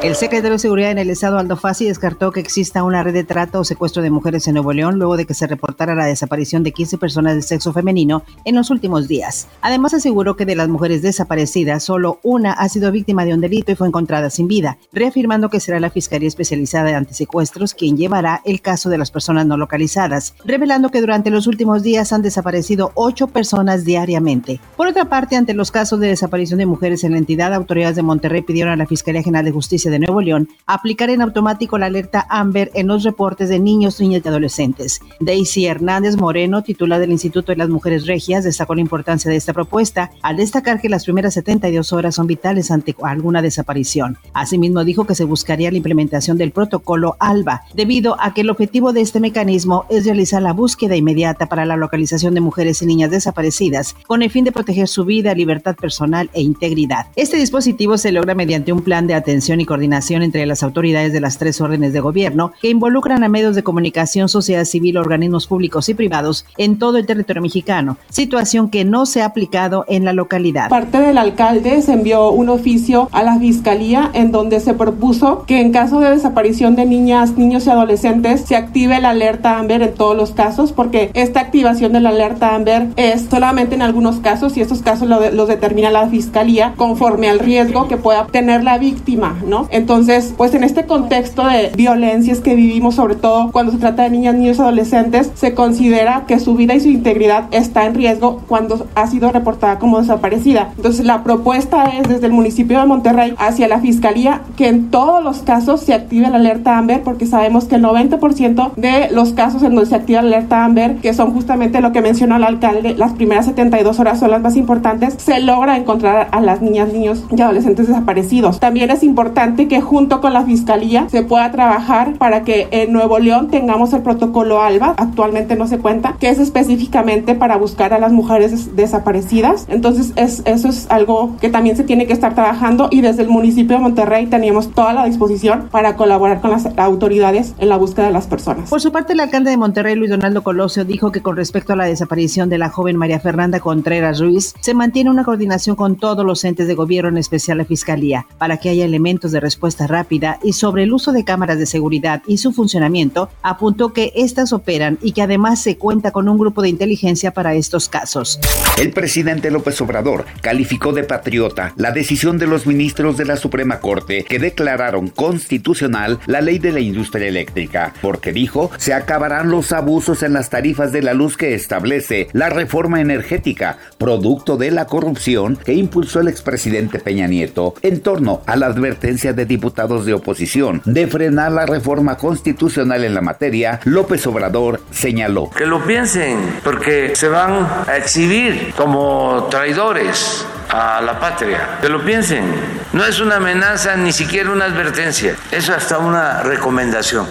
El secretario de Seguridad en el Estado, Aldo Fassi, descartó que exista una red de trata o secuestro de mujeres en Nuevo León luego de que se reportara la desaparición de 15 personas de sexo femenino en los últimos días. Además, aseguró que de las mujeres desaparecidas, solo una ha sido víctima de un delito y fue encontrada sin vida, reafirmando que será la Fiscalía Especializada de Antisecuestros quien llevará el caso de las personas no localizadas, revelando que durante los últimos días han desaparecido ocho personas diariamente. Por otra parte, ante los casos de desaparición de mujeres en la entidad, autoridades de Monterrey pidieron a la Fiscalía General de Justicia de Nuevo León aplicar en automático la alerta AMBER en los reportes de niños, niñas y adolescentes. Daisy Hernández Moreno, titular del Instituto de las Mujeres Regias, destacó la importancia de esta propuesta al destacar que las primeras 72 horas son vitales ante alguna desaparición. Asimismo, dijo que se buscaría la implementación del protocolo ALBA, debido a que el objetivo de este mecanismo es realizar la búsqueda inmediata para la localización de mujeres y niñas desaparecidas, con el fin de proteger su vida, libertad personal e integridad. Este dispositivo se logra mediante un plan de atención y coordinación entre las autoridades de las tres órdenes de gobierno que involucran a medios de comunicación, sociedad civil, organismos públicos y privados en todo el territorio mexicano, situación que no se ha aplicado en la localidad. Parte del alcalde se envió un oficio a la fiscalía en donde se propuso que en caso de desaparición de niñas, niños y adolescentes se active la alerta AMBER en todos los casos porque esta activación de la alerta AMBER es solamente en algunos casos y estos casos los determina la fiscalía conforme al riesgo que pueda tener la víctima, ¿no? Entonces, pues en este contexto de violencias que vivimos, sobre todo cuando se trata de niñas, niños, adolescentes, se considera que su vida y su integridad está en riesgo cuando ha sido reportada como desaparecida. Entonces, la propuesta es desde el municipio de Monterrey hacia la fiscalía que en todos los casos se active la alerta AMBER porque sabemos que el 90% de los casos en donde se activa la alerta AMBER, que son justamente lo que mencionó el alcalde, las primeras 72 horas son las más importantes, se logra encontrar a las niñas, niños y adolescentes desaparecidos. También es importante que junto con la Fiscalía se pueda trabajar para que en Nuevo León tengamos el protocolo ALBA, actualmente no se cuenta, que es específicamente para buscar a las mujeres desaparecidas. Entonces es, eso es algo que también se tiene que estar trabajando y desde el municipio de Monterrey teníamos toda la disposición para colaborar con las autoridades en la búsqueda de las personas. Por su parte, el alcalde de Monterrey, Luis Donaldo Colosio, dijo que con respecto a la desaparición de la joven María Fernanda Contreras Ruiz, se mantiene una coordinación con todos los entes de gobierno, en especial la Fiscalía, para que haya elementos de respuesta rápida y sobre el uso de cámaras de seguridad y su funcionamiento, apuntó que estas operan y que además se cuenta con un grupo de inteligencia para estos casos. El presidente López Obrador calificó de patriota la decisión de los ministros de la Suprema Corte que declararon constitucional la ley de la industria eléctrica, porque dijo se acabarán los abusos en las tarifas de la luz que establece la reforma energética, producto de la corrupción que impulsó el expresidente Peña Nieto en torno a la advertencia de diputados de oposición de frenar la reforma constitucional en la materia, López Obrador señaló. Que lo piensen, porque se van a exhibir como traidores a la patria. Que lo piensen. No es una amenaza ni siquiera una advertencia. Es hasta una recomendación.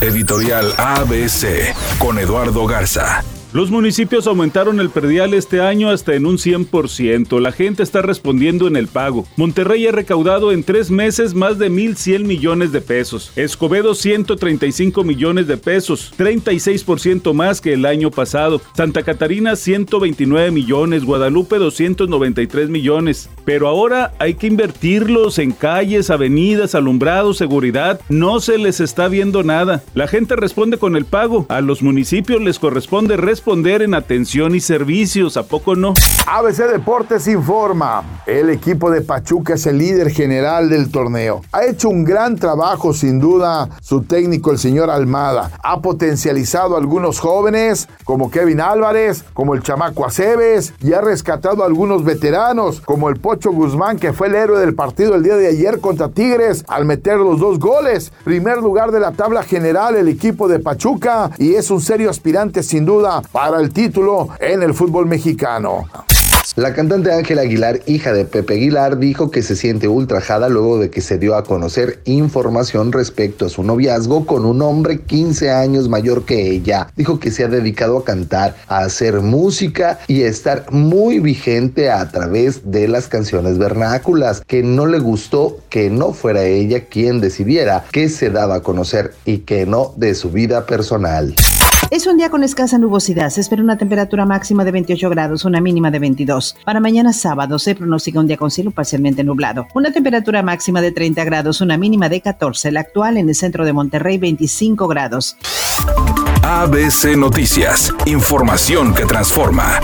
Editorial ABC con Eduardo Garza. Los municipios aumentaron el perdial este año hasta en un 100%. La gente está respondiendo en el pago. Monterrey ha recaudado en tres meses más de 1.100 millones de pesos. Escobedo 135 millones de pesos, 36% más que el año pasado. Santa Catarina 129 millones, Guadalupe 293 millones. Pero ahora hay que invertirlos en calles, avenidas, alumbrados, seguridad. No se les está viendo nada. La gente responde con el pago. A los municipios les corresponde responder en atención y servicios, ¿a poco no? ABC Deportes informa, el equipo de Pachuca es el líder general del torneo. Ha hecho un gran trabajo sin duda su técnico el señor Almada. Ha potencializado a algunos jóvenes como Kevin Álvarez, como el chamaco Aceves y ha rescatado a algunos veteranos como el Pocho Guzmán que fue el héroe del partido el día de ayer contra Tigres al meter los dos goles. Primer lugar de la tabla general el equipo de Pachuca y es un serio aspirante sin duda para el título en el fútbol mexicano. La cantante Ángela Aguilar, hija de Pepe Aguilar, dijo que se siente ultrajada luego de que se dio a conocer información respecto a su noviazgo con un hombre 15 años mayor que ella. Dijo que se ha dedicado a cantar, a hacer música y a estar muy vigente a través de las canciones vernáculas, que no le gustó que no fuera ella quien decidiera qué se daba a conocer y que no de su vida personal. Es un día con escasa nubosidad. Se espera una temperatura máxima de 28 grados, una mínima de 22. Para mañana sábado se pronostica un día con cielo parcialmente nublado. Una temperatura máxima de 30 grados, una mínima de 14. La actual en el centro de Monterrey, 25 grados. ABC Noticias. Información que transforma.